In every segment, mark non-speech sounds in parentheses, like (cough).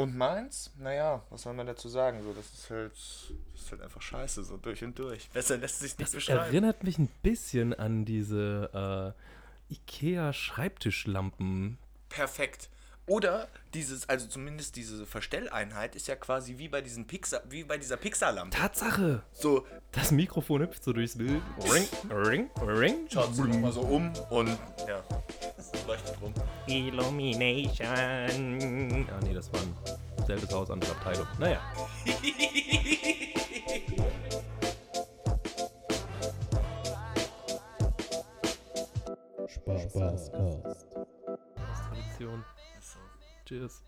Und meins, naja, was soll man dazu sagen? So, das ist halt, das ist halt einfach scheiße, so durch und durch. Besser lässt sich nicht Das beschreiben. erinnert mich ein bisschen an diese äh, IKEA-Schreibtischlampen. Perfekt. Oder dieses, also zumindest diese Verstelleinheit ist ja quasi wie bei diesen Pixar, wie bei dieser Pixar-Lampe. Tatsache! So, Das Mikrofon hüpft so durchs Bild. Ring, ring, ring. schaut sich nochmal so um und ja, leuchtet rum. Illumination. Ah, nee, das war ein selbes Haus, andere Abteilung. Naja. Spaßcast. Tradition. Cheers.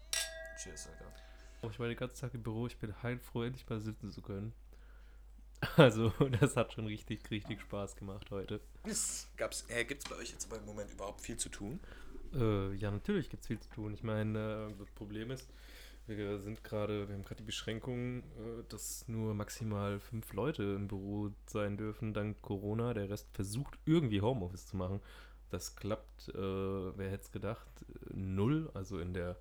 cheers, Alter. Ich war den ganzen Tag im Büro, ich bin heilfroh, endlich mal sitzen zu können. (laughs) Also, das hat schon richtig, richtig Spaß gemacht heute. Gab's, äh, gibt's bei euch jetzt aber im Moment überhaupt viel zu tun? Äh, ja, natürlich gibt es viel zu tun. Ich meine, äh, das Problem ist, wir sind gerade, wir haben gerade die Beschränkung, äh, dass nur maximal fünf Leute im Büro sein dürfen, dank Corona. Der Rest versucht irgendwie Homeoffice zu machen. Das klappt, äh, wer hätte es gedacht, null. Also in der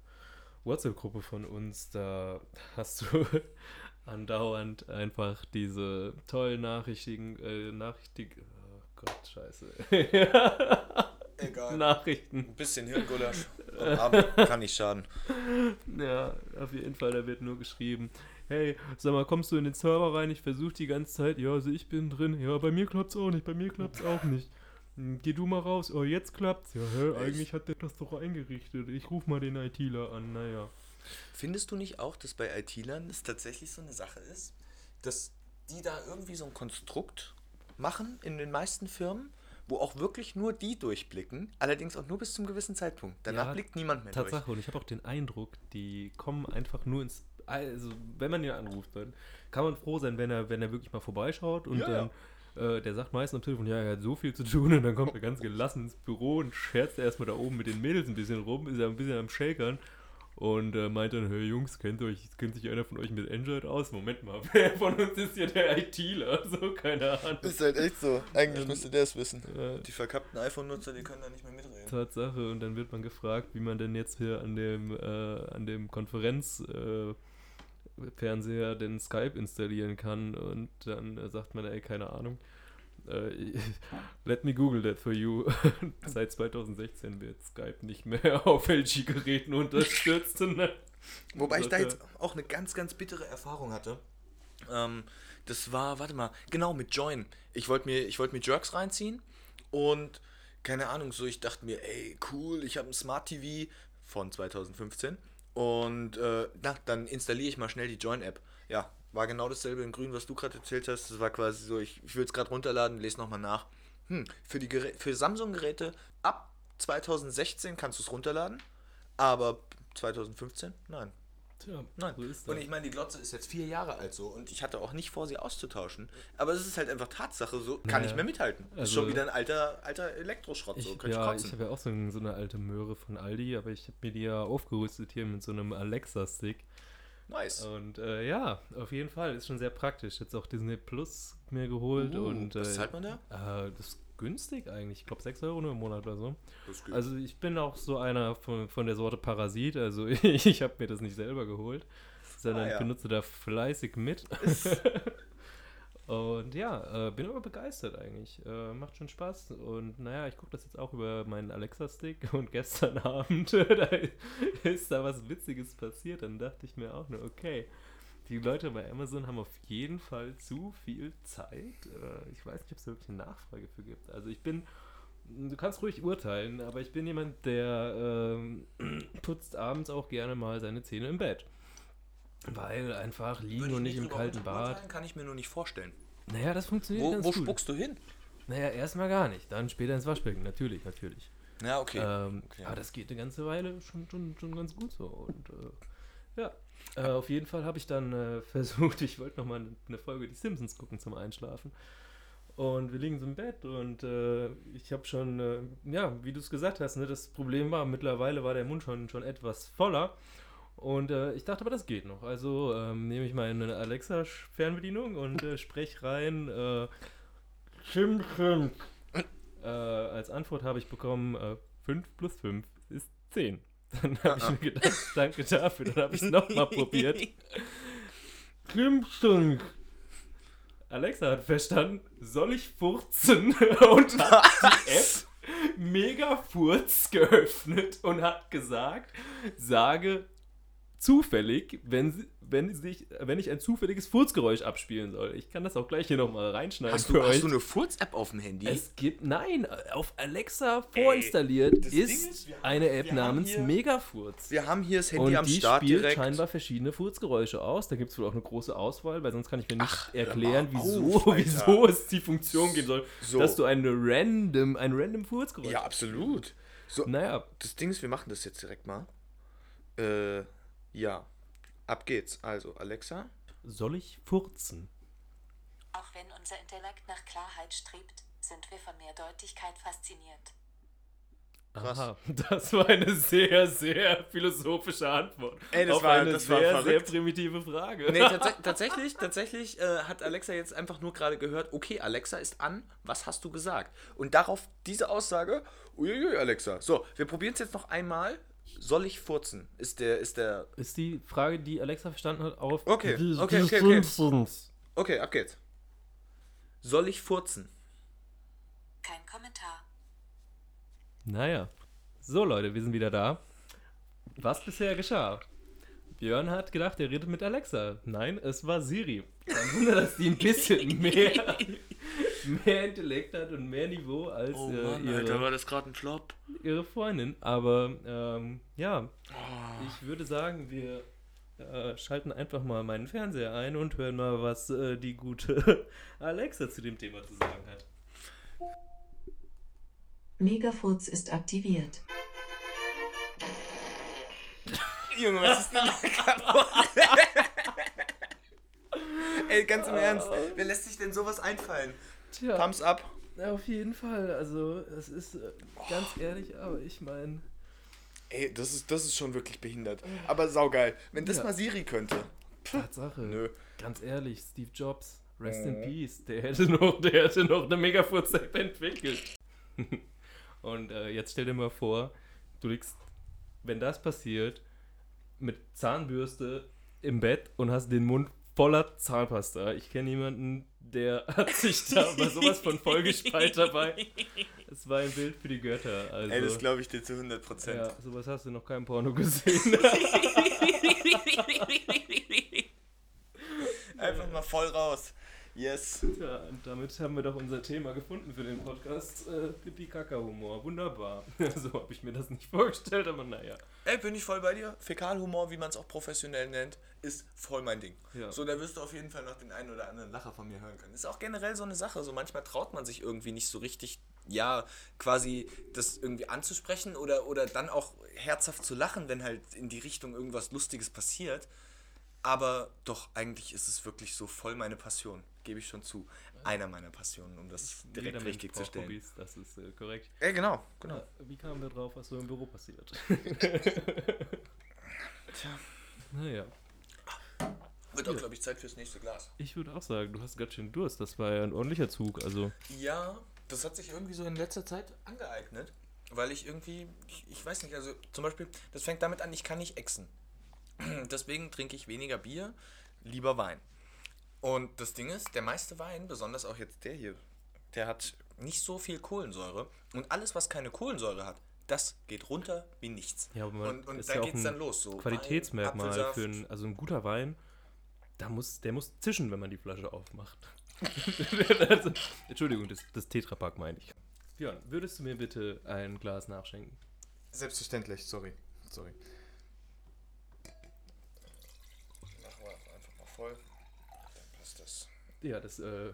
WhatsApp-Gruppe von uns, da hast du (laughs) andauernd einfach diese tollen Nachrichten, äh, Nachrichten, oh Gott, scheiße. (laughs) Egal. Nachrichten. Ein bisschen Hirngulasch (laughs) Abend kann nicht schaden. Ja, auf jeden Fall, da wird nur geschrieben, hey, sag mal, kommst du in den Server rein? Ich versuche die ganze Zeit, ja, also ich bin drin. Ja, bei mir klappt's auch nicht, bei mir klappt's auch nicht. Hm, Geh du mal raus. Oh, jetzt klappt's. Ja, hä, eigentlich hat der das doch eingerichtet. Ich ruf mal den ITler an, naja. Findest du nicht auch, dass bei IT-Lern es tatsächlich so eine Sache ist, dass die da irgendwie so ein Konstrukt machen in den meisten Firmen, wo auch wirklich nur die durchblicken, allerdings auch nur bis zum gewissen Zeitpunkt. Danach Ja, blickt niemand mehr Tatsache, und ich habe auch den Eindruck, die kommen einfach nur ins. Also, wenn man ihn anruft, dann kann man froh sein, wenn er, wenn er wirklich mal vorbeischaut und Ja, dann. Äh, der sagt meistens am Telefon, ja, er hat so viel zu tun und dann kommt er ganz gelassen ins Büro und scherzt erstmal da oben mit den Mädels ein bisschen rum, ist er ein bisschen am Shakern und äh, meint dann, hey Jungs, kennt euch, kennt sich einer von euch mit Android aus? Moment mal, (laughs) wer von uns ist hier der ITler? So, keine Ahnung. Ist halt echt so. Eigentlich Ähm, müsste der es wissen. Äh, Die verkappten iPhone-Nutzer, die können da nicht mehr mitreden. Tatsache. Und dann wird man gefragt, wie man denn jetzt hier an dem, äh, an dem Konferenz äh, Fernseher den Skype installieren kann. Und dann äh, sagt man, ey, keine Ahnung. Äh, (laughs) let me Google that for you. (laughs) Seit 2016 wird Skype nicht mehr (laughs) auf LG-Geräten unterstützt. Dann- Wobei ich da jetzt auch eine ganz, ganz bittere Erfahrung hatte. Ähm, das war, warte mal, genau mit Join. Ich wollte mir, ich wollte mir Jerks reinziehen und keine Ahnung, so ich dachte mir, ey, cool, ich habe ein Smart TV von 2015 und äh, na, dann installiere ich mal schnell die Join-App. Ja, war genau dasselbe in grün, was du gerade erzählt hast. Das war quasi so, ich, ich will es gerade runterladen, lese nochmal nach. Hm, für, für Samsung-Geräte ab 2016 kannst du es runterladen, aber 2015? Nein. Tja, Nein. so ist und das. ich meine, die Glotze ist jetzt vier Jahre alt so und ich hatte auch nicht vor, sie auszutauschen. Aber es ist halt einfach Tatsache, so kann Naja. ich mehr mithalten. ist Also- schon wieder ein alter, alter Elektroschrott, so Ich, könnte ich ja, ich kotzen. habe ja auch so, ein, so eine alte Möhre von Aldi, aber ich habe mir die ja aufgerüstet hier mit so einem Alexa-Stick. nice. Und äh, ja, auf jeden Fall, ist schon sehr praktisch. Jetzt auch Disney Plus mir geholt Uh, und was äh, zahlt man da? Äh, das ist günstig eigentlich. Ich glaube 6 Euro nur im Monat oder so. Also ich bin auch so einer von, von der Sorte Parasit. Also (laughs) ich, ich habe mir das nicht selber geholt, sondern Ah, ja. ich benutze da fleißig mit. (laughs) Und ja, äh, bin aber begeistert eigentlich. Äh, macht schon Spaß. Und naja, ich gucke das jetzt auch über meinen Alexa-Stick. (laughs) Und gestern Abend, da ist da was Witziges passiert. Dann dachte ich mir auch nur, okay, die Leute bei Amazon haben auf jeden Fall zu viel Zeit. Äh, ich weiß nicht, ob es da wirklich eine Nachfrage für gibt. Also ich bin, du kannst ruhig urteilen, aber ich bin jemand, der ähm, (clears throat) putzt abends auch gerne mal seine Zähne im Bett. Weil einfach liegen und nicht im kalten Bad. urteilen, Kann ich mir nur nicht vorstellen. Naja, das funktioniert Wo, ganz wo gut. spuckst du hin? Naja, erstmal gar nicht, dann später ins Waschbecken, natürlich, natürlich. Ja, okay. Ähm, okay. Aber das geht eine ganze Weile schon, schon, schon ganz gut so. Und äh, ja, äh, auf jeden Fall habe ich dann äh, (laughs) versucht, ich wollte nochmal eine Folge Die Simpsons gucken zum Einschlafen. Und wir liegen so im Bett und äh, ich habe schon, äh, ja, wie du es gesagt hast, ne, das Problem war, mittlerweile war der Mund schon, schon etwas voller. Und äh, ich dachte, aber das geht noch. Also ähm, nehme ich meine Alexa-Fernbedienung und äh, spreche rein, äh, Schim. Äh, als Antwort habe ich bekommen, äh, 5 plus 5 ist 10. Dann habe ich mir gedacht, danke dafür. Dann habe ich es nochmal probiert. (laughs) Klimmstung. Alexa hat verstanden, soll ich furzen? (laughs) Und hat die App Megafurz geöffnet und hat gesagt, sage zufällig, wenn, wenn, sich, wenn ich ein zufälliges Furzgeräusch abspielen soll. Ich kann das auch gleich hier nochmal reinschneiden Hast du, für hast euch. du eine Furz-App auf dem Handy? Es gibt, nein, auf Alexa vorinstalliert Ding ist, ist, haben- eine App namens hier- Megafurz. wir haben hier das Handy Und am die Start spielt direkt. scheinbar verschiedene Furzgeräusche aus. Da gibt es wohl auch eine große Auswahl, weil sonst kann ich mir nicht Ach, erklären, wieso, auf, Alter. wieso es die Funktion geben soll, So. dass du eine random, ein random Furzgeräusch Ja, absolut. So, Naja, das Ding ist, wir machen das jetzt direkt mal. Äh, ja. Ab geht's. Also, Alexa. soll ich furzen? Auch wenn unser Intellekt nach Klarheit strebt, sind wir von Mehrdeutigkeit fasziniert. Krass. Aha, (laughs) das war eine sehr, sehr philosophische Antwort. Ey, das auf war- eine das war sehr, sehr verrückt. primitive Frage. Nee, (laughs) tats tatsächlich, tatsächlich äh, hat Alexa jetzt einfach nur gerade gehört, okay, Alexa ist an, was hast du gesagt? Und darauf diese Aussage, uiuiui, Alexa. So, wir probieren es jetzt noch einmal. Soll ich furzen? Ist der, ist der. Ist die Frage, die Alexa verstanden hat, auf Okay, die- okay, die okay, okay. Simpsons. Okay, ab geht's. Soll ich furzen? Kein Kommentar. Naja. So, Leute, wir sind wieder da. Was bisher geschah? Björn hat gedacht, er redet mit Alexa. Nein, es war Siri. Kein Wunder, dass die ein bisschen (laughs) mehr, (laughs) mehr Intellekt hat und mehr Niveau als Oh äh, ihre, das gerade ein Flop. ihre Freundin. Aber ähm, ja, ich würde sagen, wir äh, schalten einfach mal meinen Fernseher ein und hören mal, was äh, die gute (laughs) Alexa zu dem Thema zu sagen hat. Megafurz ist aktiviert. (laughs) Junge, was ist denn da kaputt? Ey, ganz im Ernst, wer lässt sich denn sowas einfallen? Tja. Thumbs up. Ja, auf jeden Fall. Also, es ist äh, ganz ehrlich, aber ich meine. Ey, das ist, das ist schon wirklich behindert. Aber saugeil. Wenn das Ja. mal Siri könnte. Tatsache. Nö. Ganz ehrlich, Steve Jobs, rest Mhm. in peace. Der hätte noch, der hätte noch eine Megafurz-App entwickelt. (laughs) Und äh, jetzt stell dir mal vor, du liegst, wenn das passiert, mit Zahnbürste im Bett und hast den Mund voller Zahnpasta. Ich kenne jemanden, der (laughs) hat sich da bei sowas von vollgespeit dabei. Es war ein Bild für die Götter. Also, Ey, das glaube ich dir zu 100 Prozent. ja, sowas hast du noch kein Porno gesehen. (laughs) Einfach mal voll raus. Yes. Ja, und damit haben wir doch unser Thema gefunden für den Podcast. Äh, Pipi-Kaka-Humor. Wunderbar. (laughs) so habe ich mir das nicht vorgestellt, aber naja. Ey, bin ich voll bei dir. Fäkalhumor, wie man es auch professionell nennt, ist voll mein Ding. Ja. So, da wirst du auf jeden Fall noch den einen oder anderen Lacher von mir hören können. Ist auch generell so eine Sache. So manchmal traut man sich irgendwie nicht so richtig, ja, quasi das irgendwie anzusprechen oder, oder dann auch herzhaft zu lachen, wenn halt in die Richtung irgendwas Lustiges passiert. Aber doch, eigentlich ist es wirklich so voll meine Passion. Gebe ich schon zu. Einer meiner Passionen, um das direkt richtig zu stellen. Hobbys, das ist äh, korrekt. Ey, genau, genau. Ja, wie kamen wir drauf, was so im Büro passiert? (laughs) Tja. Naja, Wird auch, glaube ich, Zeit fürs nächste Glas. ich würde auch sagen, du hast ganz schön Durst. Das war ja ein ordentlicher Zug. Also, Ja, das hat sich irgendwie so in letzter Zeit angeeignet, weil ich irgendwie, ich, ich weiß nicht, also zum Beispiel, das fängt damit an, ich kann nicht exen. (clears throat) Deswegen trinke ich weniger Bier, lieber Wein. Und das Ding ist, der meiste Wein, besonders auch jetzt der hier, der hat nicht so viel Kohlensäure. Und alles, was keine Kohlensäure hat, das geht runter wie nichts. ja, aber man, und und ist da ja geht's ein dann los. So Qualitätsmerkmal Wein, für ein, also ein guter Wein. Da muss, der muss zischen, wenn man die Flasche aufmacht. (laughs) also, Entschuldigung, das, das Tetrapack meine ich. Björn, würdest du mir bitte ein Glas nachschenken? Selbstverständlich, sorry. Sorry. Machen wir einfach mal voll. Ja, das äh,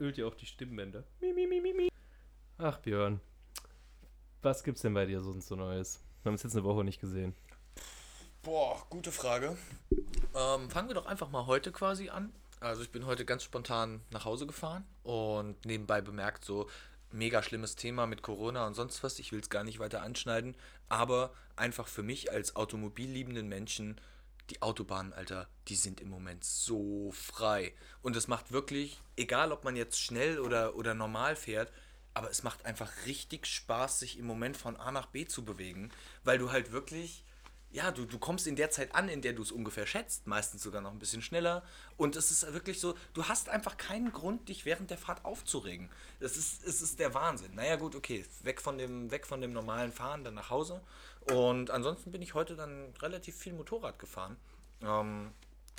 ölt ja auch die Stimmbänder. Mi, mi, mi, mi, mi. Ach, Björn. Was gibt's denn bei dir sonst so Neues? Wir haben uns jetzt eine Woche nicht gesehen. Boah, gute Frage. Ähm, fangen wir doch einfach mal heute quasi an. Also ich bin heute ganz spontan nach Hause gefahren und nebenbei bemerkt, so mega schlimmes Thema mit Corona und sonst was. Ich will es gar nicht weiter anschneiden, aber einfach für mich als automobilliebenden Menschen, die Autobahnen, Alter, die sind im Moment so frei. Und es macht wirklich, egal ob man jetzt schnell oder, oder normal fährt, aber es macht einfach richtig Spaß, sich im Moment von A nach B zu bewegen, weil du halt wirklich, ja, du, du kommst in der Zeit an, in der du es ungefähr schätzt, meistens sogar noch ein bisschen schneller. Und es ist wirklich so, du hast einfach keinen Grund, dich während der Fahrt aufzuregen. Das ist, es ist der Wahnsinn. Naja, gut, okay, weg von dem, weg von dem normalen Fahren, dann nach Hause. Und ansonsten bin ich heute dann relativ viel Motorrad gefahren. Ähm,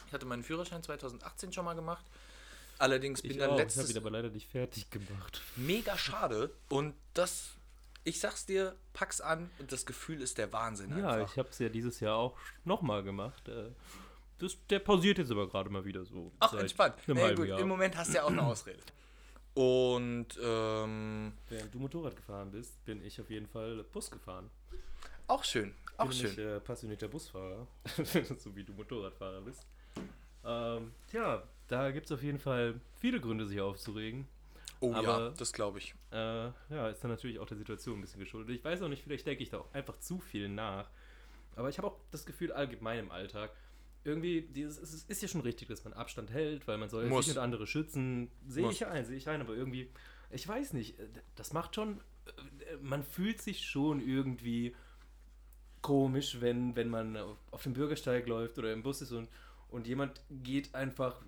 ich hatte meinen Führerschein 2018 schon mal gemacht. Allerdings bin Ich dann auch. Ich letztes habe ihn aber leider nicht fertig gemacht. mega schade und das ich sag's dir, pack's an und das Gefühl ist der Wahnsinn Ja, einfach. ich habe es ja dieses Jahr auch nochmal gemacht. Äh, Das, der pausiert jetzt aber gerade mal wieder so. Ach, entspannt. Nee, gut, Jahr. Im Moment hast du ja auch eine Ausrede. Und ähm, Während du Motorrad gefahren bist, bin ich auf jeden Fall Bus gefahren. Auch schön, auch bin schön. nämlich äh, passionierter Busfahrer, (laughs) so wie du Motorradfahrer bist. Ähm, tja, da gibt es auf jeden Fall viele Gründe, sich aufzuregen. oh ja, aber- das glaube ich. Äh, ja, ist dann natürlich auch der Situation ein bisschen geschuldet. Ich weiß auch nicht, vielleicht denke ich da auch einfach zu viel nach. Aber ich habe auch das Gefühl, allgemein im Alltag, irgendwie, dieses, es ist, ja schon richtig, dass man Abstand hält, weil man soll Muss. sich und andere schützen. Sehe ich ein, sehe ich ein, aber irgendwie, ich weiß nicht, das macht schon, man fühlt sich schon irgendwie komisch, wenn, wenn man auf, dem Bürgersteig läuft oder im Bus ist und, und jemand geht einfach,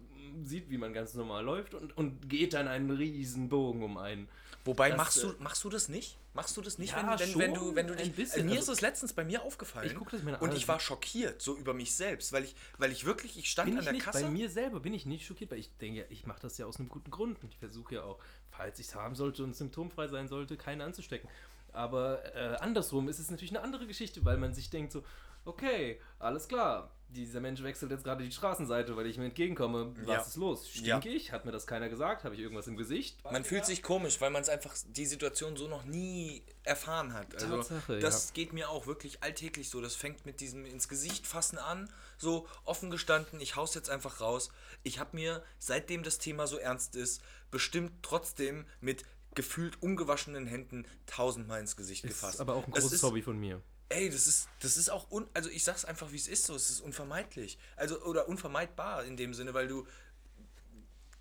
sieht, wie man ganz normal läuft und, und geht dann einen riesen Bogen um einen. Wobei, Das, machst, du, äh, machst du das nicht? Machst du das nicht, Ja, wenn, wenn, wenn, du, wenn du dich. bisschen. Äh, mir Also, ist es letztens bei mir aufgefallen. ich guck das mir und an. ich war schockiert, so über mich selbst, weil ich, weil ich wirklich, ich stand bin an ich der nicht, Kasse. bei mir selber bin ich nicht schockiert, weil ich denke, ich mache das ja aus einem guten Grund und ich versuche ja auch, falls ich es haben sollte und symptomfrei sein sollte, keinen anzustecken. Aber äh, andersrum ist es natürlich eine andere Geschichte, weil man sich denkt so, okay, alles klar, dieser Mensch wechselt jetzt gerade die Straßenseite, weil ich ihm entgegenkomme. Was Ja. ist los? Stinke ich? Hat mir das keiner gesagt? Habe ich irgendwas im Gesicht? Man fühlt sich komisch, weil man es einfach die Situation so noch nie erfahren hat. Also Tatsache, das geht mir auch wirklich alltäglich so. Das fängt mit diesem ins Gesicht fassen an, so offen gestanden. Ich hau's jetzt einfach raus. Ich habe mir seitdem das Thema so ernst ist, bestimmt trotzdem mit gefühlt ungewaschenen Händen tausendmal ins Gesicht Ist gefasst. aber auch ein Es großes ist, Hobby von mir. Ey, das ist, das ist auch, un, also ich sag's einfach, wie es ist, so, es ist unvermeidlich. Also, oder unvermeidbar in dem Sinne, weil du,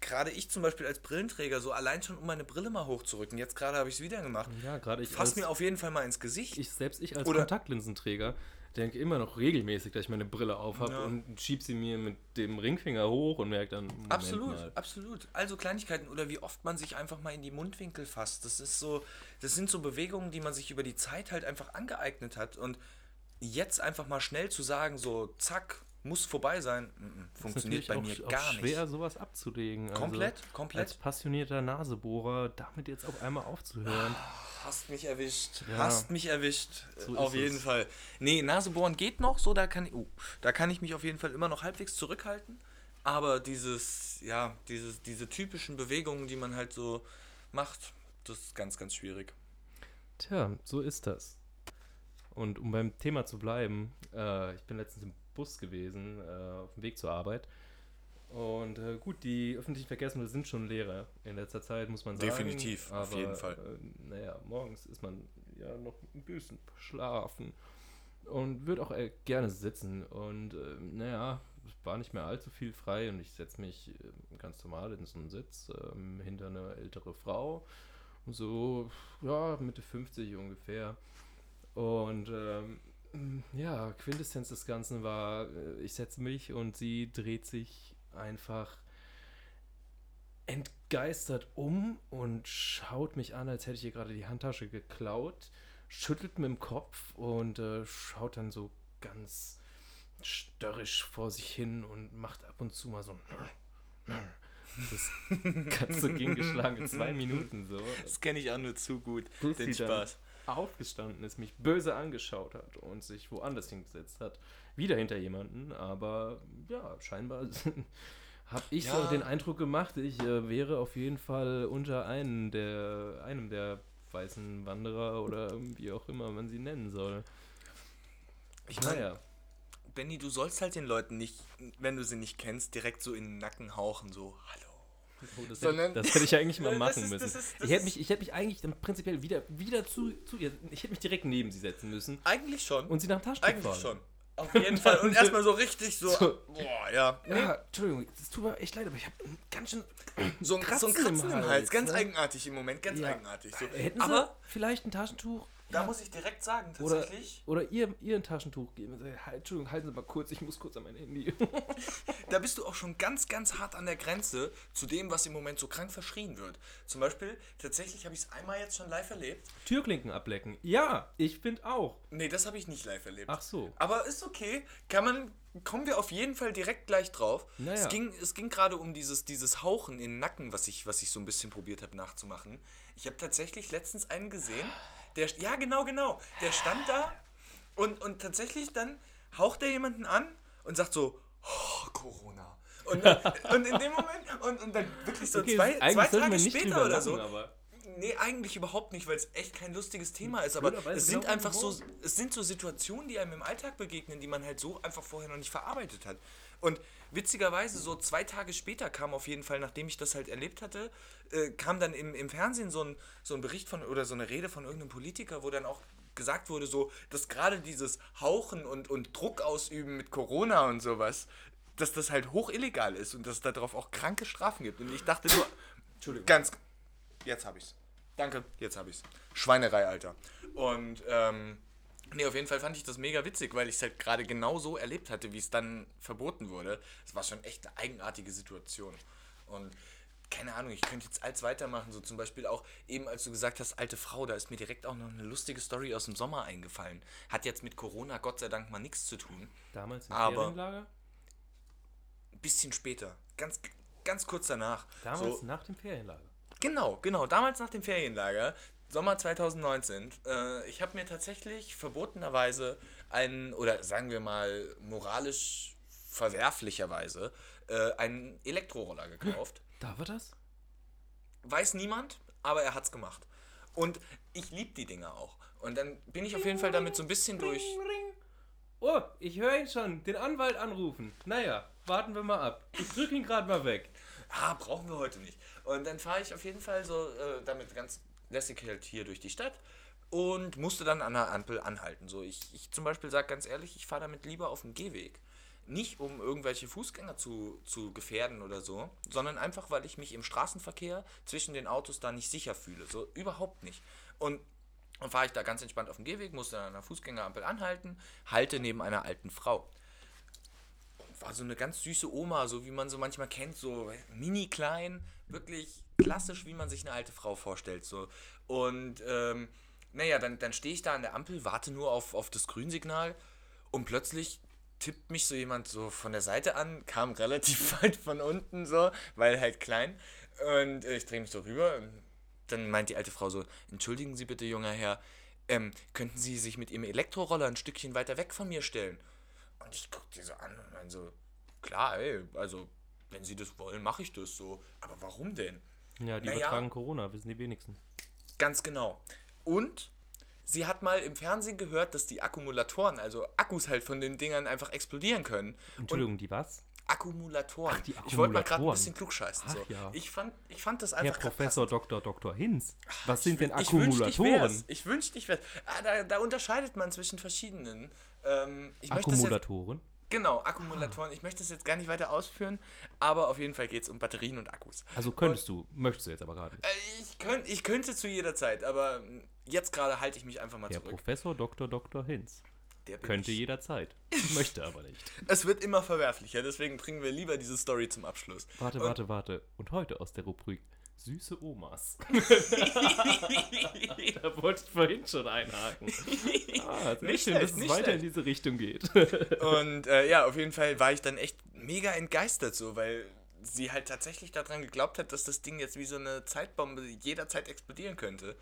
gerade ich zum Beispiel als Brillenträger, so allein schon, um meine Brille mal hochzurücken, jetzt gerade habe ich es wieder gemacht, Ja, gerade ich fass als- mir auf jeden Fall mal ins Gesicht. ich selbst ich als Oder- Kontaktlinsenträger denke immer noch regelmäßig, dass ich meine Brille auf habe Ja. und schieb sie mir mit dem Ringfinger hoch und merke dann, Moment absolut, mal. absolut. Also Kleinigkeiten oder wie oft man sich einfach mal in die Mundwinkel fasst. Das ist so, das sind so Bewegungen, die man sich über die Zeit halt einfach angeeignet hat. Und jetzt einfach mal schnell zu sagen, so zack, muss vorbei sein, mm, mm, ist funktioniert bei mir auch, gar auch schwer, nicht. sowas abzulegen. Komplett, also, komplett. Als passionierter Nasebohrer, damit jetzt auf einmal aufzuhören. Hast mich erwischt. Ja. Hast mich erwischt. So auf ist jeden es. Fall. Nee, Nasebohren geht noch, so da kann ich, oh, da kann ich mich auf jeden Fall immer noch halbwegs zurückhalten. Aber dieses, ja, dieses, diese typischen Bewegungen, die man halt so macht, das ist ganz, ganz schwierig. Tja, so ist das. Und um beim Thema zu bleiben, äh, ich bin letztens im Bus gewesen, äh, auf dem Weg zur Arbeit. Und äh, gut, die öffentlichen Verkehrsmittel sind schon leerer in letzter Zeit, muss man sagen. Definitiv, auf Aber, jeden Fall. Äh, naja, morgens ist man ja noch ein bisschen verschlafen und würde auch äh, gerne sitzen. Und äh, naja, es war nicht mehr allzu viel frei und ich setze mich äh, ganz normal in so einen Sitz ähm, hinter eine ältere Frau. So, ja, Mitte 50 ungefähr. Und ähm, ja, Quintessenz des Ganzen war, äh, ich setze mich und sie dreht sich einfach entgeistert um und schaut mich an, als hätte ich ihr gerade die Handtasche geklaut, schüttelt mit dem Kopf und äh, schaut dann so ganz störrisch vor sich hin und macht ab und zu mal so ein das (laughs) Ganze ging geschlagen zwei Minuten so. Das kenne ich auch nur zu gut, den Spaß. Aufgestanden ist, mich böse angeschaut hat und sich woanders hingesetzt hat. Wieder hinter jemanden, aber ja, scheinbar (laughs) habe ich Ja. so den Eindruck gemacht, ich äh, wäre auf jeden Fall unter einem der, einem der weißen Wanderer oder wie auch immer man sie nennen soll. Ich meine, Naja, Benny, du sollst halt den Leuten nicht, wenn du sie nicht kennst, direkt so in den Nacken hauchen, so, hallo. Oh, das, sondern- hätte, das hätte ich eigentlich mal (laughs) machen ist- müssen. das ist- das ich hätte mich, ich hätte mich eigentlich dann prinzipiell wieder, wieder zu, zu ihr, ich hätte mich direkt neben sie setzen müssen Eigentlich schon. und sie nach dem Taschentuch Eigentlich fahren. schon. Auf jeden (laughs) Fall. Und erstmal so richtig so. So. Boah, ja. Ja, Entschuldigung, das tut mir echt leid, aber ich habe ganz schön. So ein Kratzen, so ein Kratzen im Hals. Ganz ne? eigenartig im Moment. Ganz Ja. eigenartig. So. Hätten Sie Aber vielleicht ein Taschentuch? Da muss ich direkt sagen, Oder, tatsächlich. oder ihr, ihr ein Taschentuch geben. Halt, Entschuldigung, halten Sie mal kurz, ich muss kurz an mein Handy. (laughs) Da bist du auch schon ganz, ganz hart an der Grenze zu dem, was im Moment so krank verschrien wird. Zum Beispiel, tatsächlich habe ich es einmal jetzt schon live erlebt. Türklinken ablecken. Ja, ich finde auch. Nee, das habe ich nicht live erlebt. Ach so. Aber ist okay. Kann man, kommen wir auf jeden Fall direkt gleich drauf. Naja. Es ging, es ging gerade um dieses, dieses Hauchen in den Nacken, was ich, was ich so ein bisschen probiert habe nachzumachen. Ich habe tatsächlich letztens einen gesehen, der, ja genau, genau, der stand da und, und tatsächlich dann haucht er jemanden an und sagt so, oh, Corona. Und, und in dem Moment, und, und dann wirklich so Okay, zwei, zwei Tage später oder so, aber- Nee, eigentlich überhaupt nicht, weil es echt kein lustiges Thema ist. Aber es sind einfach so, es sind so Situationen, die einem im Alltag begegnen, die man halt so einfach vorher noch nicht verarbeitet hat. Und witzigerweise, so zwei Tage später kam auf jeden Fall, nachdem ich das halt erlebt hatte, äh, kam dann im, im Fernsehen so ein, so ein Bericht von oder so eine Rede von irgendeinem Politiker, wo dann auch gesagt wurde, so, dass gerade dieses Hauchen und, und Druck ausüben mit Corona und sowas, dass das halt hoch illegal ist und dass es darauf auch kranke Strafen gibt. Und ich dachte nur, Entschuldigung. Ganz, Jetzt hab ich's. Danke, jetzt hab ich's. Schweinerei, Alter. Und, ähm, nee, auf jeden Fall fand ich das mega witzig, weil ich es halt gerade genau so erlebt hatte, wie es dann verboten wurde. Es war schon echt eine eigenartige Situation. Und keine Ahnung, ich könnte jetzt als weitermachen, so zum Beispiel auch eben, als du gesagt hast, alte Frau, da ist mir direkt auch noch eine lustige Story aus dem Sommer eingefallen. Hat jetzt mit Corona Gott sei Dank mal nichts zu tun. Damals im Aber- Ferienlager? Ein bisschen später, ganz, ganz kurz danach. Damals so, nach dem Ferienlager. Genau, genau. Damals nach dem Ferienlager, Sommer 2019. Äh, ich habe mir tatsächlich verbotenerweise einen, oder sagen wir mal moralisch verwerflicherweise, äh, einen Elektroroller gekauft. (laughs) Da war das? Weiß niemand, aber er hat's gemacht. Und ich liebe die Dinger auch. Und dann bin ich auf jeden Fall damit so ein bisschen durch. Oh, ich höre ihn schon. Den Anwalt anrufen. Naja, warten wir mal ab. Ich drücke ihn gerade mal weg. Ah, brauchen wir heute nicht. Und dann fahre ich auf jeden Fall so äh, damit ganz lässig halt hier durch die Stadt und musste dann an der Ampel anhalten. So, ich, ich zum Beispiel sage ganz ehrlich, ich fahre damit lieber auf dem Gehweg. Nicht um irgendwelche Fußgänger zu, zu gefährden oder so, sondern einfach, weil ich mich im Straßenverkehr zwischen den Autos da nicht sicher fühle. So überhaupt nicht. Und dann fahre ich da ganz entspannt auf dem Gehweg, musste dann an der Fußgängerampel anhalten, halte neben einer alten Frau war so eine ganz süße Oma, so wie man so manchmal kennt, so mini klein, wirklich klassisch, wie man sich eine alte Frau vorstellt. So. Und ähm, naja, dann, dann stehe ich da an der Ampel, warte nur auf, auf das Grünsignal und plötzlich tippt mich so jemand so von der Seite an, kam relativ (laughs) weit von unten so, weil halt klein. Und ich drehe mich so rüber und dann meint die alte Frau so, entschuldigen Sie bitte, junger Herr, ähm, könnten Sie sich mit Ihrem Elektroroller ein Stückchen weiter weg von mir stellen? Und ich guck die so an und mein so, klar, ey, also, wenn sie das wollen, mache ich das so. Aber warum denn? Ja, die Naja. übertragen Corona, wissen die wenigsten. Ganz genau. Und sie hat mal im Fernsehen gehört, dass die Akkumulatoren, also Akkus halt von den Dingern einfach explodieren können. Entschuldigung, die was? Akkumulatoren. Ach, die Ich wollte mal gerade ein Akkumulatoren. bisschen klugscheißen. So. Ach ja. Ich, fand, ich fand das Herr einfach grad Professor Dr. Dr. Hinz, was sind denn. Akkumulatoren? Ich wünschte, ich wär's. Ah, da, da unterscheidet man zwischen verschiedenen. Ähm, ich möchte das jetzt, Akkumulatoren? Genau, Akkumulatoren. Ich möchte das jetzt gar nicht weiter ausführen, aber auf jeden Fall geht es um Batterien und Akkus. Also könntest du, möchtest du jetzt aber gerade. Äh, Ich, könnt, ich könnte zu jeder Zeit, aber jetzt gerade halte ich mich einfach mal Herr zurück. Professor Dr. Dr. Hinz. Der Könnte ich. jederzeit. (laughs) Möchte aber nicht. Es wird immer verwerflicher, deswegen bringen wir lieber diese Story zum Abschluss. Warte, Und- warte, warte. Und heute aus der Rubrik Süße Omas. (laughs) da wollte ich vorhin schon einhaken. Ah, sehr Nicht schön, dass es weiter schlecht. in diese Richtung geht. Und äh, ja, auf jeden Fall war ich dann echt mega entgeistert so, weil sie halt tatsächlich daran geglaubt hat, dass das Ding jetzt wie so eine Zeitbombe jederzeit explodieren könnte.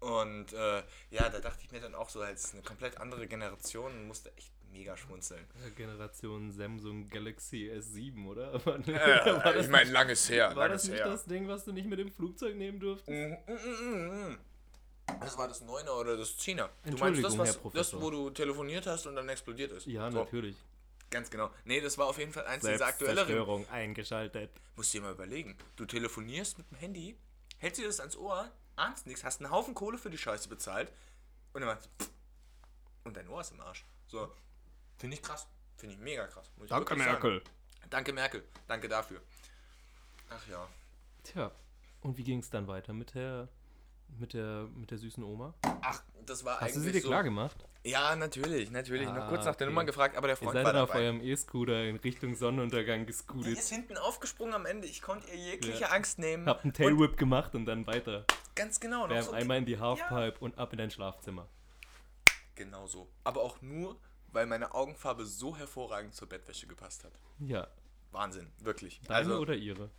Und äh, ja, da dachte ich mir dann auch so, als eine komplett andere Generation und musste echt mega schmunzeln. Generation Samsung Galaxy S7, oder? (laughs) Äh, ich meine, langes her, war das nicht das Ding, was du nicht mit dem Flugzeug nehmen durftest? Mm, mm, mm, mm. Das war das 9er oder das 10er. Du meinst das, was, das, wo du telefoniert hast und dann explodiert ist? Ja, So, natürlich. Ganz genau. Nee, das war auf jeden Fall eins dieser aktuelleren. Selbstzerstörung eingeschaltet. Musst dir mal überlegen. Du telefonierst mit dem Handy, hältst dir das ans Ohr, ahnst nichts, hast einen Haufen Kohle für die Scheiße bezahlt und dann machst und dein Ohr ist im Arsch. So. Finde ich krass. Finde ich mega krass. muss ich Danke, wirklich sagen. Merkel. Danke, Merkel. Danke dafür. Ach ja. Tja, und wie ging es dann weiter mit der, mit der, mit der süßen Oma? Ach, das war Hast du eigentlich sie dir so. klar gemacht? Ja, natürlich, natürlich. Noch Ah, kurz nach der okay. Nummer gefragt, aber der Ihr Freund seid war dann auf dabei. eurem E-Scooter in Richtung Sonnenuntergang Die gescootet. ist hinten aufgesprungen am Ende. Ich konnte ihr jegliche Ja. Angst nehmen. Habt einen Tailwhip gemacht und dann weiter. ganz genau. Noch Bam, so einmal in die Halfpipe und ab in dein Schlafzimmer. Genau so. Aber auch nur, weil meine Augenfarbe so hervorragend zur Bettwäsche gepasst hat. Ja. Wahnsinn, wirklich. Deine also oder ihre?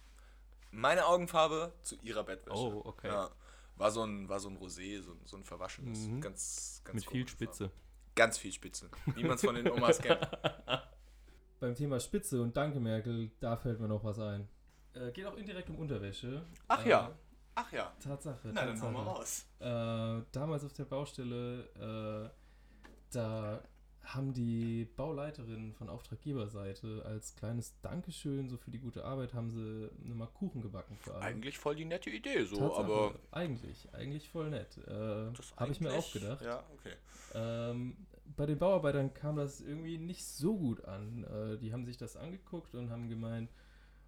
meine Augenfarbe zu ihrer Bettwäsche. Oh, okay. Ja. War so ein, war so ein Rosé, so, ein- so ein verwaschenes. Mhm. Ganz, ganz Mit viel komische Farbe. Spitze. Ganz viel Spitze. Wie man es von den Omas (laughs) kennt. Beim Thema Spitze und Danke Merkel, da fällt mir noch was ein. Äh, geht auch indirekt um Unterwäsche. Ach Äh, ja. Ach ja. Tatsache. Na, dann Tatsache. hauen wir raus. Äh, damals auf der Baustelle, äh, da haben die Bauleiterinnen von Auftraggeberseite als kleines Dankeschön so für die gute Arbeit haben sie eine mal Kuchen gebacken für alle. Eigentlich voll die nette Idee, so, Tatsache, aber. eigentlich, eigentlich voll nett. Äh, Habe ich mir auch gedacht. Ja, okay. Ähm, bei den Bauarbeitern kam das irgendwie nicht so gut an. Äh, die haben sich das angeguckt und haben gemeint,